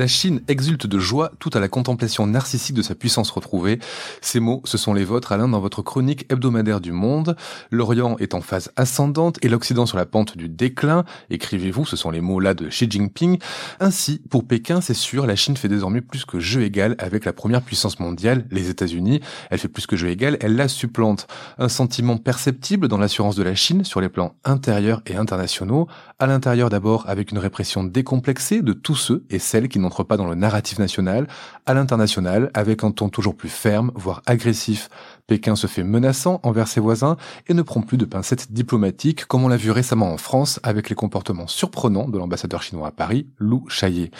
La Chine exulte de joie tout à la contemplation narcissique de sa puissance retrouvée. Ces mots, ce sont les vôtres, Alain, dans votre chronique hebdomadaire du Monde. L'Orient est en phase ascendante et l'Occident sur la pente du déclin. Écrivez-vous, ce sont les mots là de Xi Jinping. Ainsi, pour Pékin, c'est sûr, la Chine fait désormais plus que jeu égal avec la première puissance mondiale, les États-Unis. Elle fait plus que jeu égal, elle la supplante. Un sentiment perceptible dans l'assurance de la Chine sur les plans intérieurs et internationaux. À l'intérieur d'abord avec une répression décomplexée de tous ceux et celles qui n'entrent pas dans le narratif national. À l'international avec un ton toujours plus ferme, voire agressif. Pékin se fait menaçant envers ses voisins et ne prend plus de pincettes diplomatiques comme on l'a vu récemment en France avec les comportements surprenants de l'ambassadeur chinois à Paris, Lou Chaillet.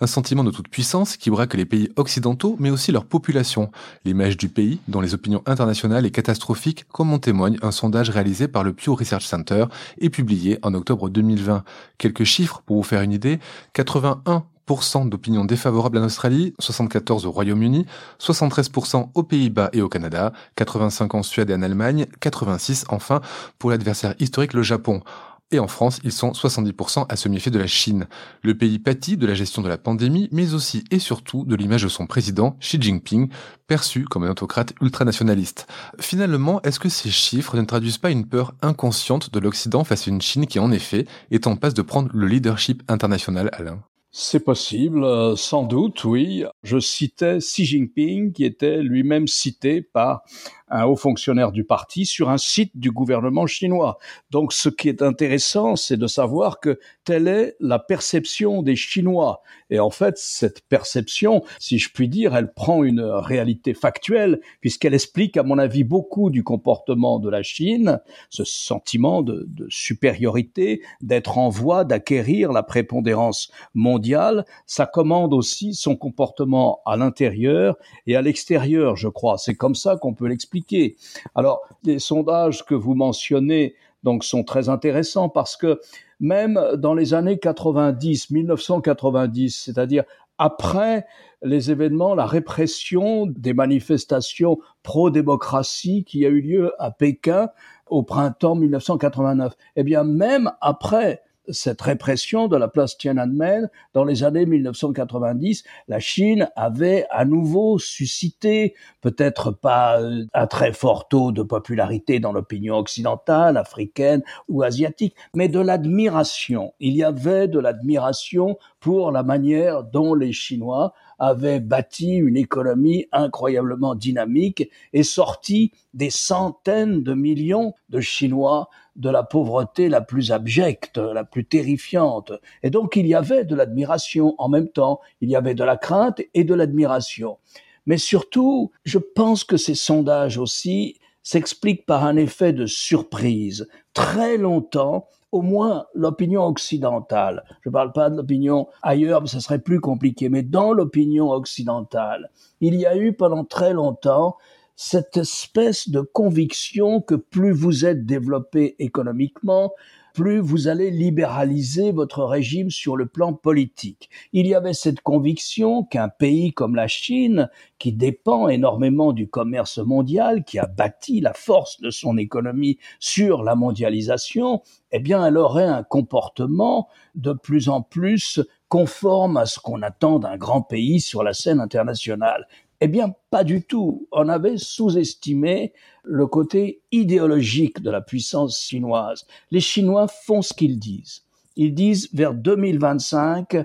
Un sentiment de toute puissance qui braque les pays occidentaux mais aussi leur population. L'image du pays dont les opinions internationales est catastrophique comme en témoigne un sondage réalisé par le Pew Research Center et publié en octobre 2020. Quelques chiffres pour vous faire une idée. 81 d'opinions défavorables en Australie, 74% au Royaume-Uni, 73% aux Pays-Bas et au Canada, 85% en Suède et en Allemagne, 86% enfin pour l'adversaire historique le Japon. Et en France, ils sont 70% à se méfier de la Chine. Le pays pâtit de la gestion de la pandémie, mais aussi et surtout de l'image de son président, Xi Jinping, perçu comme un autocrate ultranationaliste. Finalement, est-ce que ces chiffres ne traduisent pas une peur inconsciente de l'Occident face à une Chine qui, en effet, est en passe de prendre le leadership international, Alain? C'est possible, euh, sans doute, oui. Je citais Xi Jinping, qui était lui-même cité par un haut fonctionnaire du parti sur un site du gouvernement chinois. Donc ce qui est intéressant, c'est de savoir que telle est la perception des Chinois. Et en fait, cette perception, si je puis dire, elle prend une réalité factuelle, puisqu'elle explique, à mon avis, beaucoup du comportement de la Chine, ce sentiment de, supériorité, d'être en voie d'acquérir la prépondérance mondiale. Ça commande aussi son comportement à l'intérieur et à l'extérieur, je crois. C'est comme ça qu'on peut l'expliquer alors, les sondages que vous mentionnez donc sont très intéressants parce que même dans les années 90, 1990, c'est-à-dire après les événements, la répression des manifestations pro-démocratie qui a eu lieu à Pékin au printemps 1989. Eh bien, même après cette répression de la place Tiananmen dans les années 1990, la Chine avait à nouveau suscité, peut-être pas euh, un très fort taux de popularité dans l'opinion occidentale, africaine ou asiatique, mais de l'admiration. Il y avait de l'admiration pour la manière dont les Chinois avaient bâti une économie incroyablement dynamique et sorti des centaines de millions de Chinois de la pauvreté la plus abjecte, la plus terrifiante. Et donc il y avait de l'admiration en même temps, il y avait de la crainte et de l'admiration. Mais surtout, je pense que ces sondages aussi s'expliquent par un effet de surprise. Très longtemps, au moins l'opinion occidentale, je ne parle pas de l'opinion ailleurs, mais ce serait plus compliqué, mais dans l'opinion occidentale, il y a eu pendant très longtemps cette espèce de conviction que plus vous êtes développé économiquement, plus vous allez libéraliser votre régime sur le plan politique. Il y avait cette conviction qu'un pays comme la Chine, qui dépend énormément du commerce mondial, qui a bâti la force de son économie sur la mondialisation, eh bien, elle aurait un comportement de plus en plus conforme à ce qu'on attend d'un grand pays sur la scène internationale. Eh bien, pas du tout. On avait sous-estimé le côté idéologique de la puissance chinoise. Les Chinois font ce qu'ils disent. Ils disent vers 2025,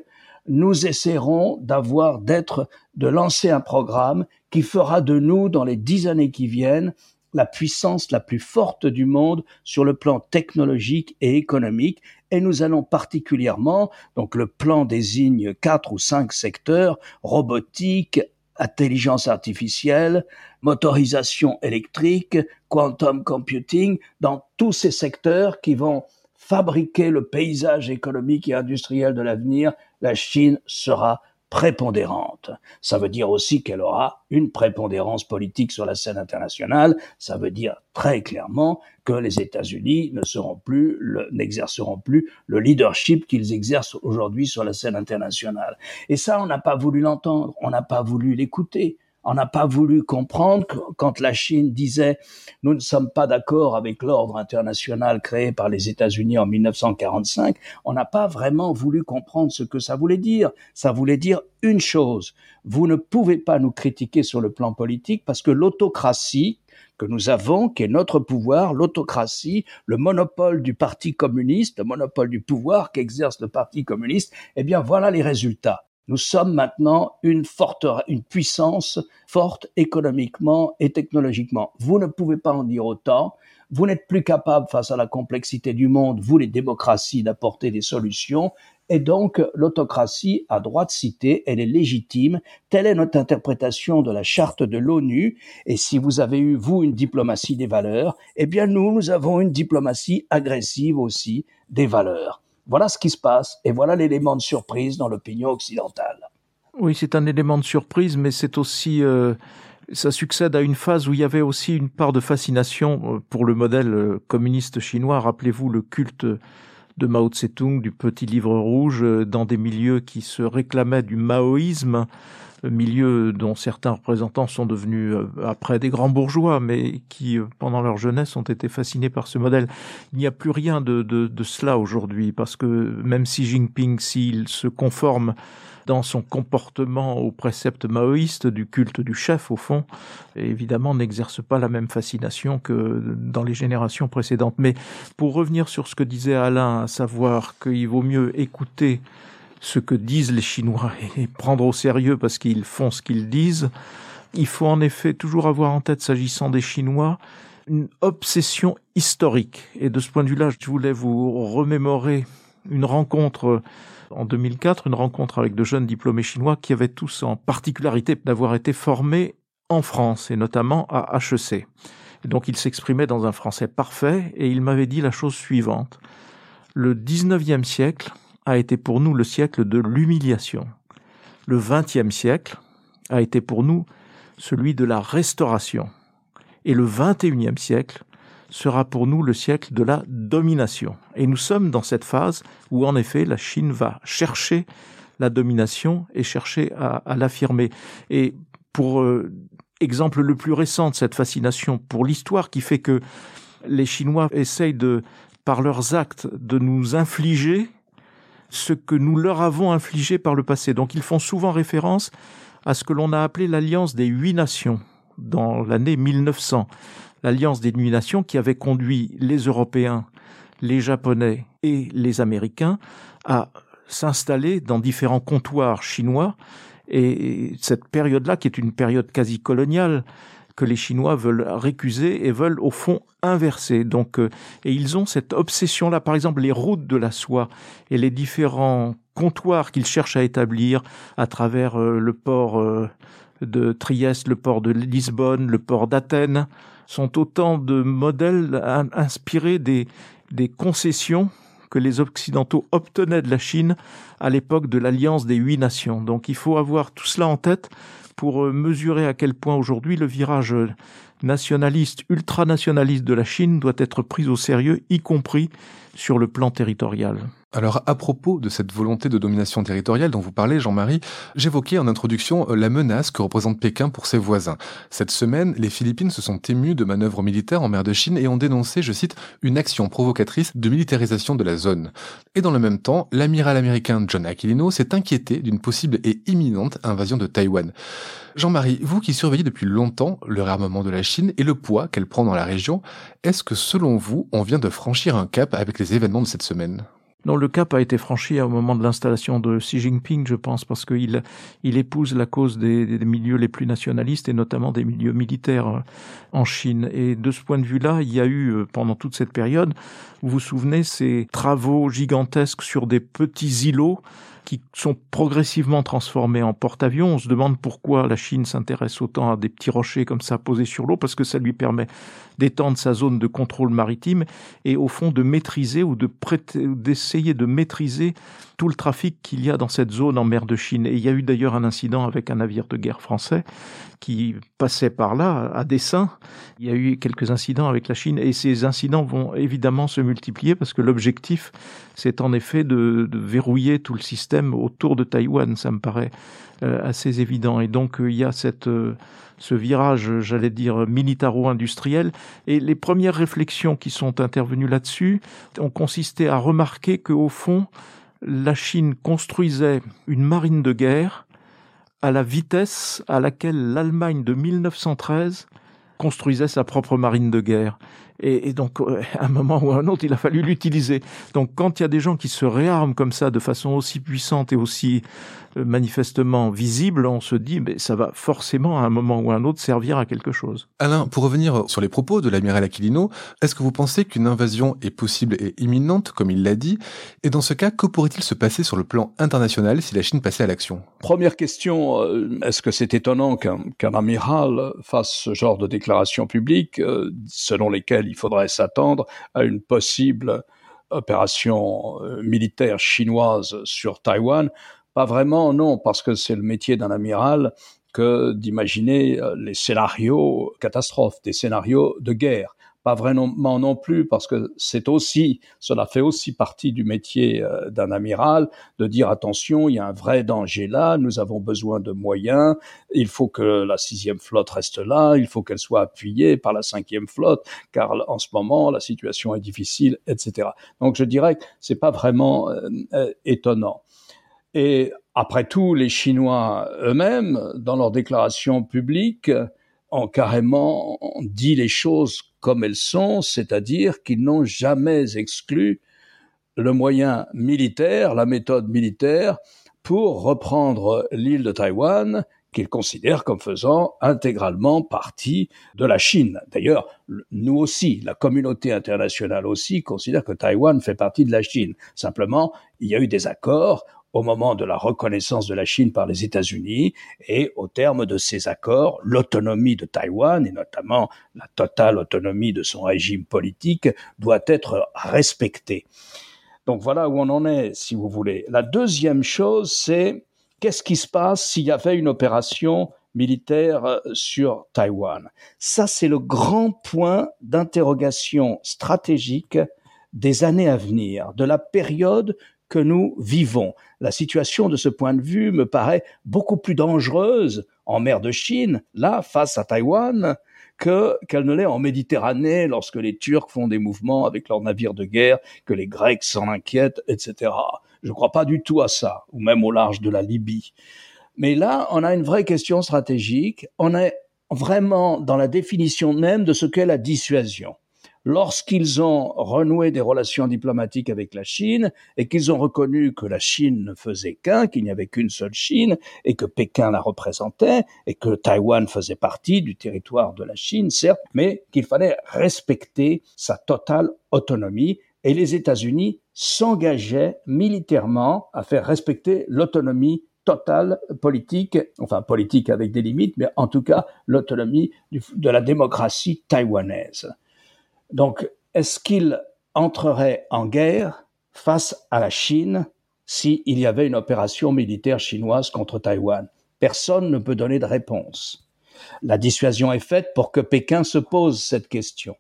nous essaierons d'avoir, d'être, de lancer un programme qui fera de nous, dans les dix années qui viennent, la puissance la plus forte du monde sur le plan technologique et économique. Et nous allons particulièrement, donc le plan désigne quatre ou cinq secteurs, robotique, intelligence artificielle, motorisation électrique, quantum computing, dans tous ces secteurs qui vont fabriquer le paysage économique et industriel de l'avenir, la Chine sera prépondérante. Ça veut dire aussi qu'elle aura une prépondérance politique sur la scène internationale. Ça veut dire très clairement que les États-Unis ne seront plus, n'exerceront plus le leadership qu'ils exercent aujourd'hui sur la scène internationale. Et ça, on n'a pas voulu l'entendre, on n'a pas voulu l'écouter. On n'a pas voulu comprendre quand la Chine disait nous ne sommes pas d'accord avec l'ordre international créé par les États-Unis en 1945, on n'a pas vraiment voulu comprendre ce que ça voulait dire. Ça voulait dire une chose, vous ne pouvez pas nous critiquer sur le plan politique parce que l'autocratie que nous avons, qui est notre pouvoir, l'autocratie, le monopole du Parti communiste, le monopole du pouvoir qu'exerce le Parti communiste, eh bien voilà les résultats. Nous sommes maintenant une puissance forte économiquement et technologiquement. Vous ne pouvez pas en dire autant. Vous n'êtes plus capable, face à la complexité du monde, vous les démocraties, d'apporter des solutions. Et donc, l'autocratie a droit de citer, elle est légitime. Telle est notre interprétation de la charte de l'ONU. Et si vous avez eu, vous, une diplomatie des valeurs, eh bien, nous, nous avons une diplomatie agressive aussi des valeurs. Voilà ce qui se passe et voilà l'élément de surprise dans l'opinion occidentale. Oui, c'est un élément de surprise, mais c'est aussi euh, ça succède à une phase où il y avait aussi une part de fascination euh, pour le modèle euh, communiste chinois. Rappelez-vous le culte de Mao Tse-tung, du petit livre rouge, dans des milieux qui se réclamaient du maoïsme milieu dont certains représentants sont devenus euh, après des grands bourgeois, mais qui, euh, pendant leur jeunesse, ont été fascinés par ce modèle. Il n'y a plus rien de, de, de cela aujourd'hui, parce que même Xi Jinping, s'il se conforme dans son comportement au précepte maoïste du culte du chef, au fond, évidemment n'exerce pas la même fascination que dans les générations précédentes. Mais pour revenir sur ce que disait Alain, à savoir qu'il vaut mieux écouter ce que disent les Chinois et prendre au sérieux parce qu'ils font ce qu'ils disent. Il faut en effet toujours avoir en tête, s'agissant des Chinois, une obsession historique. Et de ce point de vue-là, je voulais vous remémorer une rencontre en 2004, une rencontre avec de jeunes diplômés chinois qui avaient tous en particularité d'avoir été formés en France et notamment à HEC. donc ils s'exprimaient dans un français parfait et ils m'avaient dit la chose suivante. Le 19e siècle a été pour nous le siècle de l'humiliation. Le XXe siècle a été pour nous celui de la restauration. Et le XXIe siècle sera pour nous le siècle de la domination. Et nous sommes dans cette phase où en effet la Chine va chercher la domination et chercher à, l'affirmer. Et pour euh, exemple le plus récent de cette fascination pour l'histoire qui fait que les Chinois essayent de, par leurs actes, de nous infliger ce que nous leur avons infligé par le passé. Donc ils font souvent référence à ce que l'on a appelé l'alliance des huit nations dans l'année 1900. L'alliance des huit nations qui avait conduit les Européens, les Japonais et les Américains à s'installer dans différents comptoirs chinois. Et cette période-là, qui est une période quasi coloniale, que les Chinois veulent récuser et veulent au fond inverser. Donc, euh, et ils ont cette obsession-là. Par exemple, les routes de la soie et les différents comptoirs qu'ils cherchent à établir à travers euh, le port euh, de Trieste, le port de Lisbonne, le port d'Athènes, sont autant de modèles inspirés des, des concessions que les Occidentaux obtenaient de la Chine à l'époque de l'alliance des huit nations. Donc il faut avoir tout cela en tête pour euh, mesurer à quel point aujourd'hui le virage nationaliste, ultranationaliste de la Chine doit être pris au sérieux, y compris sur le plan territorial. Alors, à propos de cette volonté de domination territoriale dont vous parlez, Jean-Marie, j'évoquais en introduction euh, la menace que représente Pékin pour ses voisins. Cette semaine, les Philippines se sont émues de manœuvres militaires en mer de Chine et ont dénoncé, je cite, une action provocatrice de militarisation de la zone. Et dans le même temps, l'amiral américain John Aquilino s'est inquiété d'une possible et imminente invasion de Taïwan. Jean-Marie, vous qui surveillez depuis longtemps le réarmement de la Chine et le poids qu'elle prend dans la région, est-ce que selon vous, on vient de franchir un cap avec les événements de cette semaine? Non, le cap a été franchi au moment de l'installation de Xi Jinping, je pense, parce qu'il il épouse la cause des, des, milieux les plus nationalistes et notamment des milieux militaires euh, en Chine. Et de ce point de vue-là, il y a eu euh, pendant toute cette période, vous vous souvenez, ces travaux gigantesques sur des petits îlots qui sont progressivement transformés en porte-avions. On se demande pourquoi la Chine s'intéresse autant à des petits rochers comme ça posés sur l'eau, parce que ça lui permet d'étendre sa zone de contrôle maritime et au fond de maîtriser ou de d'essayer de maîtriser tout le trafic qu'il y a dans cette zone en mer de Chine. Et il y a eu d'ailleurs un incident avec un navire de guerre français qui passait par là à dessein. Il y a eu quelques incidents avec la Chine et ces incidents vont évidemment se multiplier parce que l'objectif, c'est en effet de, de, verrouiller tout le système autour de Taïwan. Ça me paraît euh, assez évident. Et donc euh, il y a cette euh, ce virage, j'allais dire, militaro-industriel. Et les premières réflexions qui sont intervenues là-dessus ont consisté à remarquer qu'au fond, la Chine construisait une marine de guerre à la vitesse à laquelle l'Allemagne de 1913 construisait sa propre marine de guerre. Et, donc, à un moment ou à un autre, il a fallu l'utiliser. Donc, quand il y a des gens qui se réarment comme ça de façon aussi puissante et aussi euh, manifestement visible, on se dit, mais ça va forcément à un moment ou à un autre servir à quelque chose. Alain, pour revenir sur les propos de l'amiral Aquilino, est-ce que vous pensez qu'une invasion est possible et imminente, comme il l'a dit? Et dans ce cas, que pourrait-il se passer sur le plan international si la Chine passait à l'action? Première question, euh, est-ce que c'est étonnant qu'un qu amiral fasse ce genre de déclaration publique, euh, selon lesquelles il faudrait s'attendre à une possible opération militaire chinoise sur Taïwan? Pas vraiment, non, parce que c'est le métier d'un amiral que d'imaginer euh, les scénarios catastrophes, des scénarios de guerre. Pas vraiment non plus, parce que c'est aussi, cela fait aussi partie du métier euh, d'un amiral de dire attention, il y a un vrai danger là, nous avons besoin de moyens, il faut que la sixième flotte reste là, il faut qu'elle soit appuyée par la cinquième flotte, car en ce moment la situation est difficile, etc. Donc je dirais que c'est pas vraiment euh, étonnant. Et après tout, les Chinois eux-mêmes, dans leurs déclarations publiques, ont carrément dit les choses comme elles sont, c'est-à-dire qu'ils n'ont jamais exclu le moyen militaire, la méthode militaire, pour reprendre l'île de Taïwan, qu'ils considèrent comme faisant intégralement partie de la Chine. D'ailleurs, nous aussi, la communauté internationale aussi, considère que Taïwan fait partie de la Chine. Simplement, il y a eu des accords au moment de la reconnaissance de la Chine par les États-Unis et au terme de ces accords, l'autonomie de Taïwan et notamment la totale autonomie de son régime politique doit être respectée. Donc voilà où on en est, si vous voulez. La deuxième chose, c'est qu'est-ce qui se passe s'il y avait une opération militaire euh, sur Taïwan? Ça, c'est le grand point d'interrogation stratégique des années à venir, de la période que nous vivons. La situation de ce point de vue me paraît beaucoup plus dangereuse en mer de Chine, là, face à Taïwan, que qu'elle ne l'est en Méditerranée lorsque les Turcs font des mouvements avec leurs navires de guerre, que les Grecs s'en inquiètent, etc. Je ne crois pas du tout à ça, ou même au large de la Libye. Mais là, on a une vraie question stratégique. On est vraiment dans la définition même de ce qu'est la dissuasion lorsqu'ils ont renoué des relations diplomatiques avec la Chine et qu'ils ont reconnu que la Chine ne faisait qu'un, qu'il n'y avait qu'une seule Chine et que Pékin la représentait et que Taïwan faisait partie du territoire de la Chine, certes, mais qu'il fallait respecter sa totale autonomie et les États-Unis s'engageaient militairement à faire respecter l'autonomie totale politique, enfin politique avec des limites, mais en tout cas l'autonomie de la démocratie taïwanaise. Donc, est-ce qu'il entrerait en guerre face à la Chine s'il y avait une opération militaire chinoise contre Taïwan? Personne ne peut donner de réponse. La dissuasion est faite pour que Pékin se pose cette question.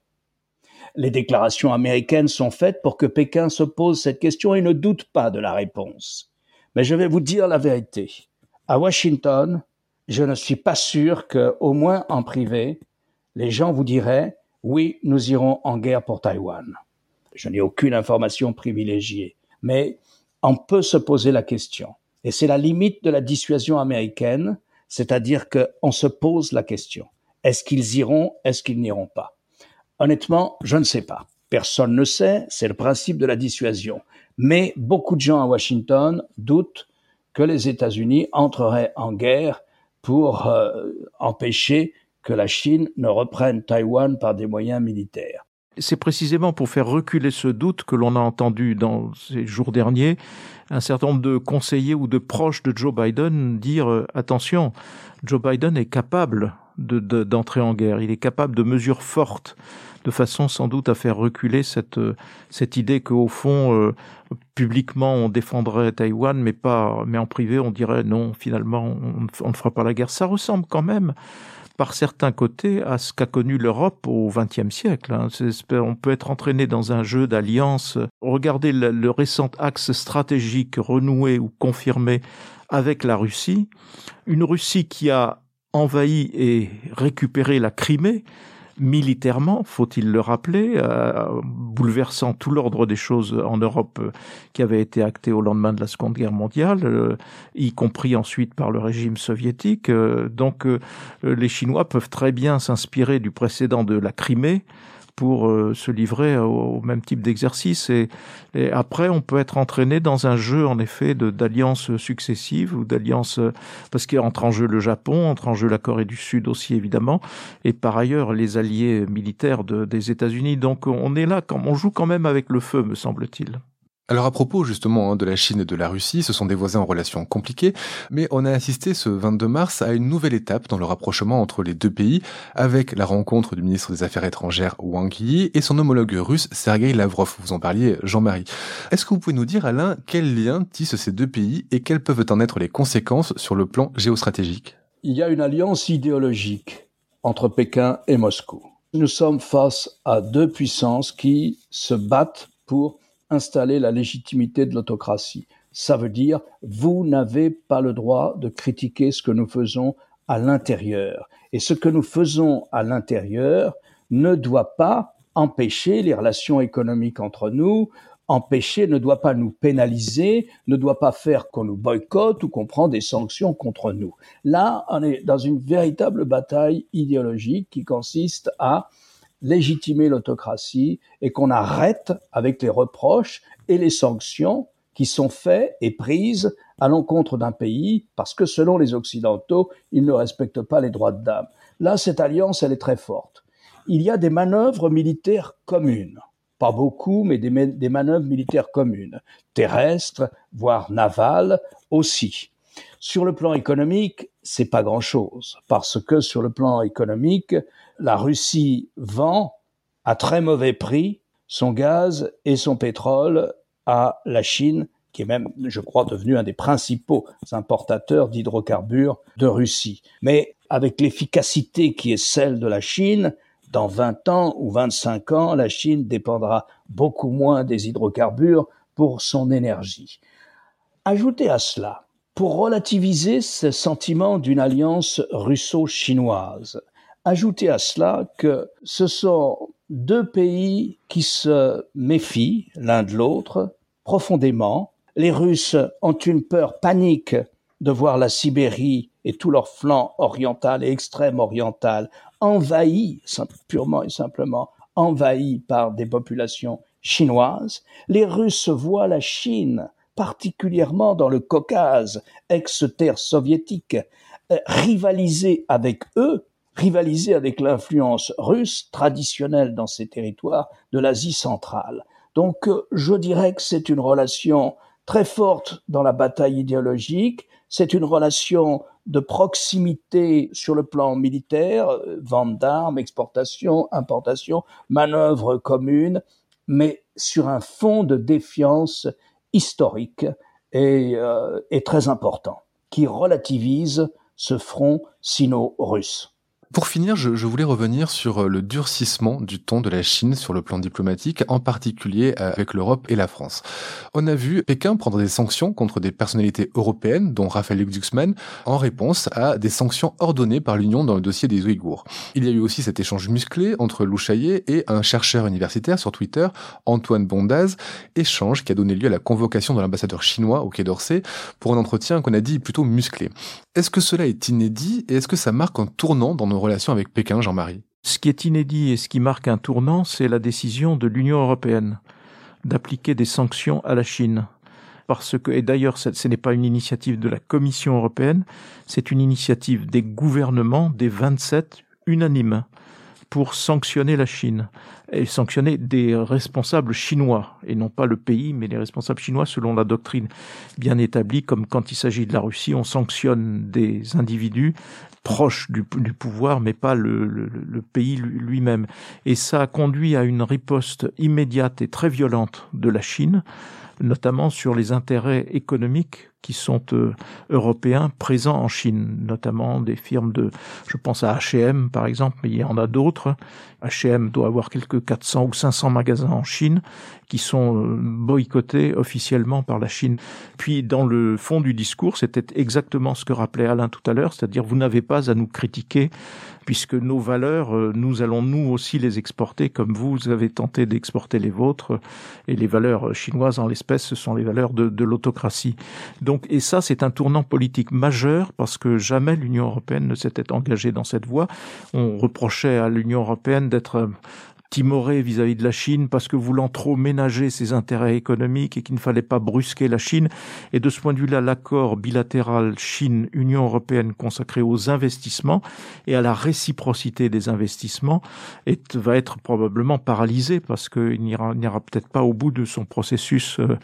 Les déclarations américaines sont faites pour que Pékin se pose cette question et ne doute pas de la réponse. Mais je vais vous dire la vérité. À Washington, je ne suis pas sûr que, au moins en privé, les gens vous diraient oui, nous irons en guerre pour Taïwan. Je n'ai aucune information privilégiée, mais on peut se poser la question. Et c'est la limite de la dissuasion américaine, c'est-à-dire qu'on se pose la question. Est-ce qu'ils iront Est-ce qu'ils n'iront pas? Honnêtement, je ne sais pas. Personne ne sait, c'est le principe de la dissuasion. Mais beaucoup de gens à Washington doutent que les États-Unis entreraient en guerre pour euh, empêcher que la Chine ne reprenne Taïwan par des moyens militaires. C'est précisément pour faire reculer ce doute que l'on a entendu dans ces jours derniers un certain nombre de conseillers ou de proches de Joe Biden dire euh, attention, Joe Biden est capable d'entrer de, en guerre, il est capable de mesures fortes de façon sans doute à faire reculer cette, euh, cette idée qu'au fond, euh, publiquement, on défendrait Taïwan, mais pas, mais en privé, on dirait non, finalement, on, ne fera pas la guerre. Ça ressemble quand même par certains côtés à ce qu'a connu l'Europe au XXe siècle. Hein. On peut être entraîné dans un jeu d'alliance. Regardez le, le, récent axe stratégique renoué ou confirmé avec la Russie, une Russie qui a envahi et récupéré la Crimée, militairement, faut-il le rappeler, euh, bouleversant tout l'ordre des choses en Europe euh, qui avait été acté au lendemain de la Seconde Guerre mondiale, euh, y compris ensuite par le régime soviétique. donc les Chinois peuvent très bien s'inspirer du précédent de la Crimée pour euh, se livrer au, même type d'exercice. Et, après, on peut être entraîné dans un jeu, en effet, d'alliances successives ou d'alliances, parce qu'entre en jeu le Japon, entre en jeu la Corée du Sud aussi, évidemment, et par ailleurs les alliés militaires de, des États-Unis. Donc on est là, on joue quand même avec le feu, me semble-t-il. Alors à propos justement hein, de la Chine et de la Russie, ce sont des voisins en relations compliquées, mais on a assisté ce 22 mars à une nouvelle étape dans le rapprochement entre les deux pays, avec la rencontre du ministre des Affaires étrangères Wang Yi et son homologue russe Sergei Lavrov. Vous en parliez, Jean-Marie. Est-ce que vous pouvez nous dire, Alain, quels liens tissent ces deux pays et quelles peuvent en être les conséquences sur le plan géostratégique? Il y a une alliance idéologique entre Pékin et Moscou. Nous sommes face à deux puissances qui se battent pour installer la légitimité de l'autocratie. Ça veut dire, vous n'avez pas le droit de critiquer ce que nous faisons à l'intérieur. Et ce que nous faisons à l'intérieur ne doit pas empêcher les relations économiques entre nous, empêcher, ne doit pas nous pénaliser, ne doit pas faire qu'on nous boycotte ou qu'on prend des sanctions contre nous. Là, on est dans une véritable bataille idéologique qui consiste à légitimer l'autocratie et qu'on arrête avec les reproches et les sanctions qui sont faits et prises à l'encontre d'un pays parce que selon les Occidentaux, ils ne respectent pas les droits de dame. Là, cette alliance, elle est très forte. Il y a des manœuvres militaires communes. Pas beaucoup, mais des, des manœuvres militaires communes. Terrestres, voire navales aussi. Sur le plan économique, c'est pas grand chose. Parce que sur le plan économique, la Russie vend à très mauvais prix son gaz et son pétrole à la Chine, qui est même, je crois, devenu un des principaux importateurs d'hydrocarbures de Russie. Mais avec l'efficacité qui est celle de la Chine, dans 20 ans ou 25 ans, la Chine dépendra beaucoup moins des hydrocarbures pour son énergie. Ajoutez à cela, pour relativiser ce sentiment d'une alliance russo-chinoise, Ajoutez à cela que ce sont deux pays qui se méfient l'un de l'autre profondément. Les Russes ont une peur panique de voir la Sibérie et tout leur flanc oriental et extrême oriental envahi, purement et simplement envahi par des populations chinoises. Les Russes voient la Chine, particulièrement dans le Caucase, ex-terre soviétique, euh, rivaliser avec eux rivaliser avec l'influence russe traditionnelle dans ces territoires de l'Asie centrale. Donc euh, je dirais que c'est une relation très forte dans la bataille idéologique, c'est une relation de proximité sur le plan militaire, euh, vente d'armes, exportation, importation, manœuvres communes, mais sur un fond de défiance historique et, euh, très important, qui relativise ce front sino-russe. Pour finir, je, je, voulais revenir sur euh, le durcissement du ton de la Chine sur le plan diplomatique, en particulier euh, avec l'Europe et la France. On a vu Pékin prendre des sanctions contre des personnalités européennes, dont Raphaël Glucksmann, en réponse à des sanctions ordonnées par l'Union dans le dossier des Ouïghours. Il y a eu aussi cet échange musclé entre Lou Chaillet et un chercheur universitaire sur Twitter, Antoine Bondaz, échange qui a donné lieu à la convocation de l'ambassadeur chinois au Quai d'Orsay pour un entretien qu'on a dit plutôt musclé. Est-ce que cela est inédit et est-ce que ça marque un tournant dans nos relations avec Pékin, Jean-Marie Ce qui est inédit et ce qui marque un tournant, c'est la décision de l'Union européenne d'appliquer des sanctions à la Chine. Parce que, et d'ailleurs, ce n'est pas une initiative de la Commission européenne, c'est une initiative des gouvernements des 27 unanimes pour sanctionner la Chine. et sanctionner des responsables chinois, et non pas le pays, mais les responsables chinois selon la doctrine bien établie, comme quand il s'agit de la Russie, on sanctionne des individus proches du, pouvoir, mais pas le, pays lui-même. Et ça a conduit à une riposte immédiate et très violente de la Chine, notamment sur les intérêts économiques qui sont euh, européens présents en Chine, notamment des firmes de, je pense à H&M par exemple, mais il y en a d'autres. H&M doit avoir quelques 400 ou 500 magasins en Chine qui sont euh, boycottés officiellement par la Chine. Puis dans le fond du discours, c'était exactement ce que rappelait Alain tout à l'heure, c'est-à-dire vous n'avez pas à nous critiquer puisque nos valeurs, euh, nous allons nous aussi les exporter comme vous avez tenté d'exporter les vôtres. Et les valeurs chinoises en l'espèce, ce sont les valeurs de, de l'autocratie. Donc, et ça, c'est un tournant politique majeur parce que jamais l'Union européenne ne s'était engagée dans cette voie. On reprochait à l'Union européenne d'être timoré vis-à-vis de la Chine parce que voulant trop ménager ses intérêts économiques et qu'il ne fallait pas brusquer la Chine. Et de ce point de vue-là, l'accord bilatéral Chine-Union européenne consacré aux investissements et à la réciprocité des investissements est, va être probablement paralysé parce qu'il n'ira, peut-être pas au bout de son processus euh,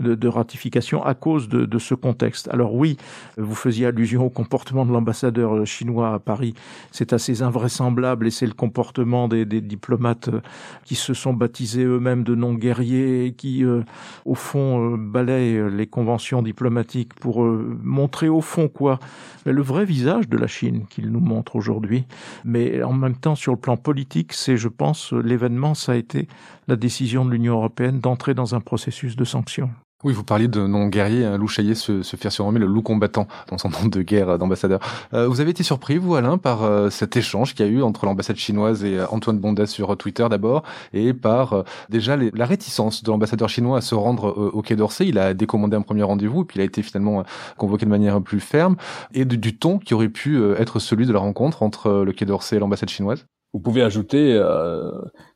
de, ratification à cause de, ce contexte. Alors oui, vous faisiez allusion au comportement de l'ambassadeur chinois à Paris. C'est assez invraisemblable et c'est le comportement des diplomates qui se sont baptisés eux-mêmes de non-guerriers, qui, euh, au fond, euh, balayent les conventions diplomatiques pour euh, montrer, au fond, quoi Le vrai visage de la Chine qu'ils nous montrent aujourd'hui. Mais en même temps, sur le plan politique, c'est, je pense, l'événement, ça a été la décision de l'Union européenne d'entrer dans un processus de sanctions. Oui, vous parliez de non-guerrier, hein, Lou Chaillet se, se faire surnommer le loup combattant dans son nom de guerre euh, d'ambassadeur. Euh, vous avez été surpris, vous, Alain, par euh, cet échange qu'il y a eu entre l'ambassade chinoise et Antoine Bondet sur Twitter d'abord, et par déjà la réticence de l'ambassadeur chinois à se rendre au Quai d'Orsay. Il a décommandé un premier rendez-vous, puis il a été finalement convoqué de manière plus ferme, et du ton qui aurait pu être celui de la rencontre entre le Quai d'Orsay et l'ambassade chinoise. Vous pouvez ajouter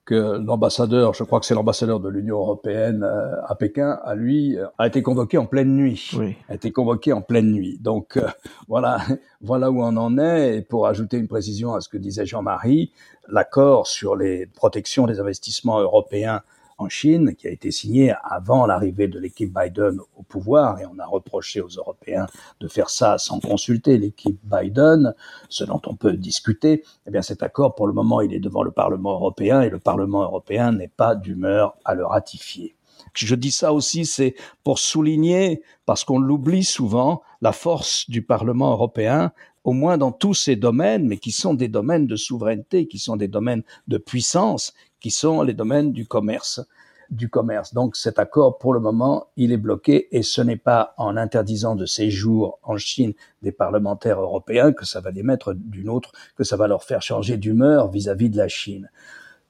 que l'ambassadeur, je crois que c'est l'ambassadeur de l'Union européenne euh, à Pékin, à lui, euh, a été convoqué en pleine nuit. Oui. A été convoqué en pleine nuit. Donc euh, voilà, voilà où on en est. Et pour ajouter une précision à ce que disait Jean-Marie, l'accord sur les protections des investissements européens en Chine, qui a été signé avant l'arrivée de l'équipe Biden au pouvoir, et on a reproché aux Européens de faire ça sans consulter l'équipe Biden, ce dont on peut discuter, eh bien cet accord, pour le moment, il est devant le Parlement européen, et le Parlement européen n'est pas d'humeur à le ratifier. Je dis ça aussi, c'est pour souligner, parce qu'on l'oublie souvent, la force du Parlement européen, au moins dans tous ces domaines, mais qui sont des domaines de souveraineté, qui sont des domaines de puissance, qui sont les domaines du commerce du commerce. Donc cet accord, pour le moment, il est bloqué et ce n'est pas en interdisant de séjour en Chine des parlementaires européens que ça va les mettre d'une autre, que ça va leur faire changer d'humeur vis-à-vis de la Chine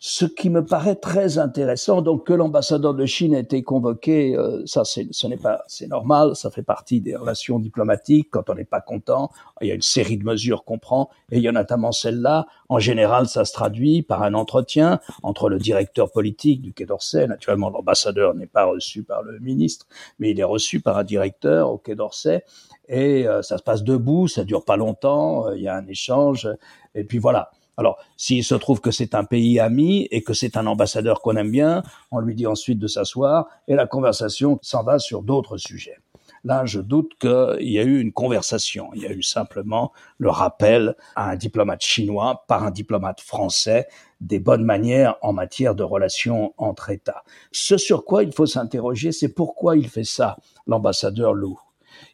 ce qui me paraît très intéressant. Donc que l'ambassadeur de Chine ait été convoqué, euh, ça ce n'est pas, c'est normal, ça fait partie des relations diplomatiques. Quand on n'est pas content, il y a une série de mesures qu'on prend, et il y a notamment celle-là. En général, ça se traduit par un entretien entre le directeur politique du Quai d'Orsay. Naturellement, l'ambassadeur n'est pas reçu par le ministre, mais il est reçu par un directeur au Quai d'Orsay. Et euh, ça se passe debout, ça dure pas longtemps, euh, il y a un échange, et puis voilà. Alors, s'il se trouve que c'est un pays ami et que c'est un ambassadeur qu'on aime bien, on lui dit ensuite de s'asseoir et la conversation s'en va sur d'autres sujets. Là, je doute qu'il y a eu une conversation. Il y a eu simplement le rappel à un diplomate chinois par un diplomate français des bonnes manières en matière de relations entre États. Ce sur quoi il faut s'interroger, c'est pourquoi il fait ça, l'ambassadeur Lou.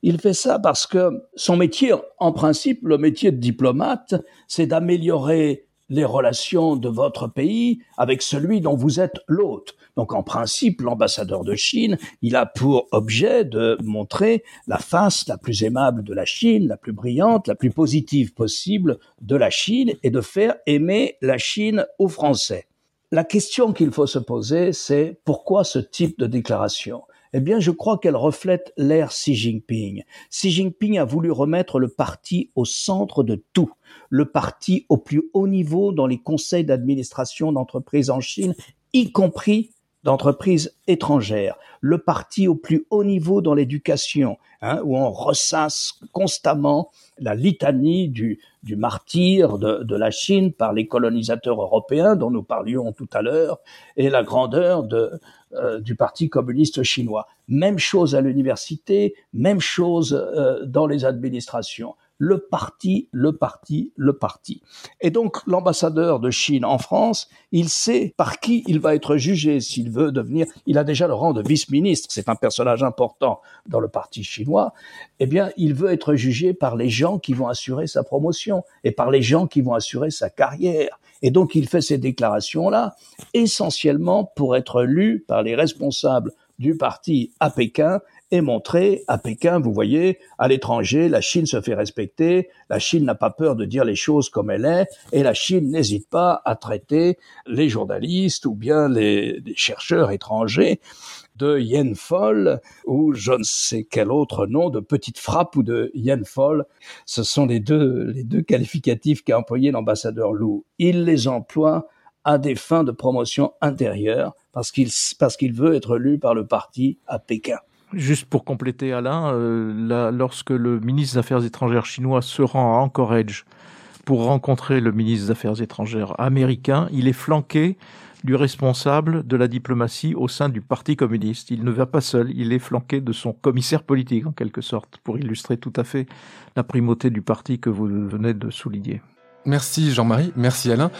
Il fait ça parce que son métier, en principe, le métier de diplomate, c'est d'améliorer les relations de votre pays avec celui dont vous êtes l'hôte. Donc en principe, l'ambassadeur de Chine, il a pour objet de montrer la face la plus aimable de la Chine, la plus brillante, la plus positive possible de la Chine et de faire aimer la Chine aux Français. La question qu'il faut se poser, c'est pourquoi ce type de déclaration? Eh bien, je crois qu'elle reflète l'ère Xi Jinping. Xi Jinping a voulu remettre le parti au centre de tout, le parti au plus haut niveau dans les conseils d'administration d'entreprises en Chine, y compris d'entreprises étrangères, le parti au plus haut niveau dans l'éducation, hein, où on ressasse constamment la litanie du, du martyr de, de, la Chine par les colonisateurs européens dont nous parlions tout à l'heure, et la grandeur de, euh, du Parti communiste chinois. Même chose à l'université, même chose euh, dans les administrations le parti, le parti, le parti. Et donc l'ambassadeur de Chine en France, il sait par qui il va être jugé s'il veut devenir, il a déjà le rang de vice-ministre, c'est un personnage important dans le parti chinois, eh bien il veut être jugé par les gens qui vont assurer sa promotion et par les gens qui vont assurer sa carrière. Et donc il fait ces déclarations-là essentiellement pour être lu par les responsables du parti à Pékin et montrer à Pékin, vous voyez, à l'étranger, la Chine se fait respecter, la Chine n'a pas peur de dire les choses comme elle est, et la Chine n'hésite pas à traiter les journalistes ou bien les, chercheurs étrangers de yen folle ou je ne sais quel autre nom de petite frappe ou de yen folle. Ce sont les deux, les deux qualificatifs qu'a employé l'ambassadeur Lou. Il les emploie à des fins de promotion intérieure parce qu'il parce qu'il veut être lu par le parti à Pékin. Juste pour compléter, Alain, euh, lorsque le ministre des Affaires étrangères chinois se rend à Anchorage pour rencontrer le ministre des Affaires étrangères américain, il est flanqué du responsable de la diplomatie au sein du Parti communiste. Il ne va pas seul, il est flanqué de son commissaire politique, en quelque sorte, pour illustrer tout à fait la primauté du parti que vous venez de souligner. Merci Jean-Marie, merci Alain.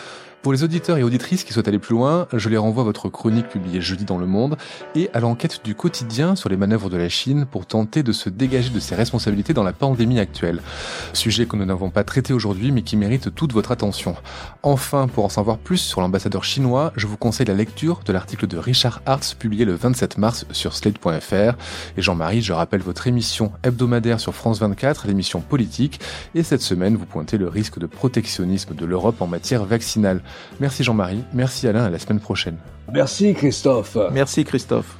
Pour les auditeurs et auditrices qui souhaitent aller plus loin, je les renvoie à votre chronique publiée jeudi dans Le Monde et à l'enquête du quotidien sur les manœuvres de la Chine pour tenter de se dégager de ses responsabilités dans la pandémie actuelle. Sujet que nous n'avons pas traité aujourd'hui mais qui mérite toute votre attention. Enfin, pour en savoir plus sur l'ambassadeur chinois, je vous conseille la lecture de l'article de Richard Hartz publié le 27 mars sur slate.fr. Et Jean-Marie, je rappelle votre émission hebdomadaire sur France 24, l'émission politique, et cette semaine vous pointez le risque de protectionnisme de l'Europe en matière vaccinale. Merci Jean-Marie, merci Alain, à la semaine prochaine. Merci Christophe. Merci Christophe.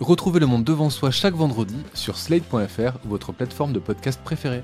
Retrouvez le monde devant soi chaque vendredi sur slate.fr, votre plateforme de podcast préférée.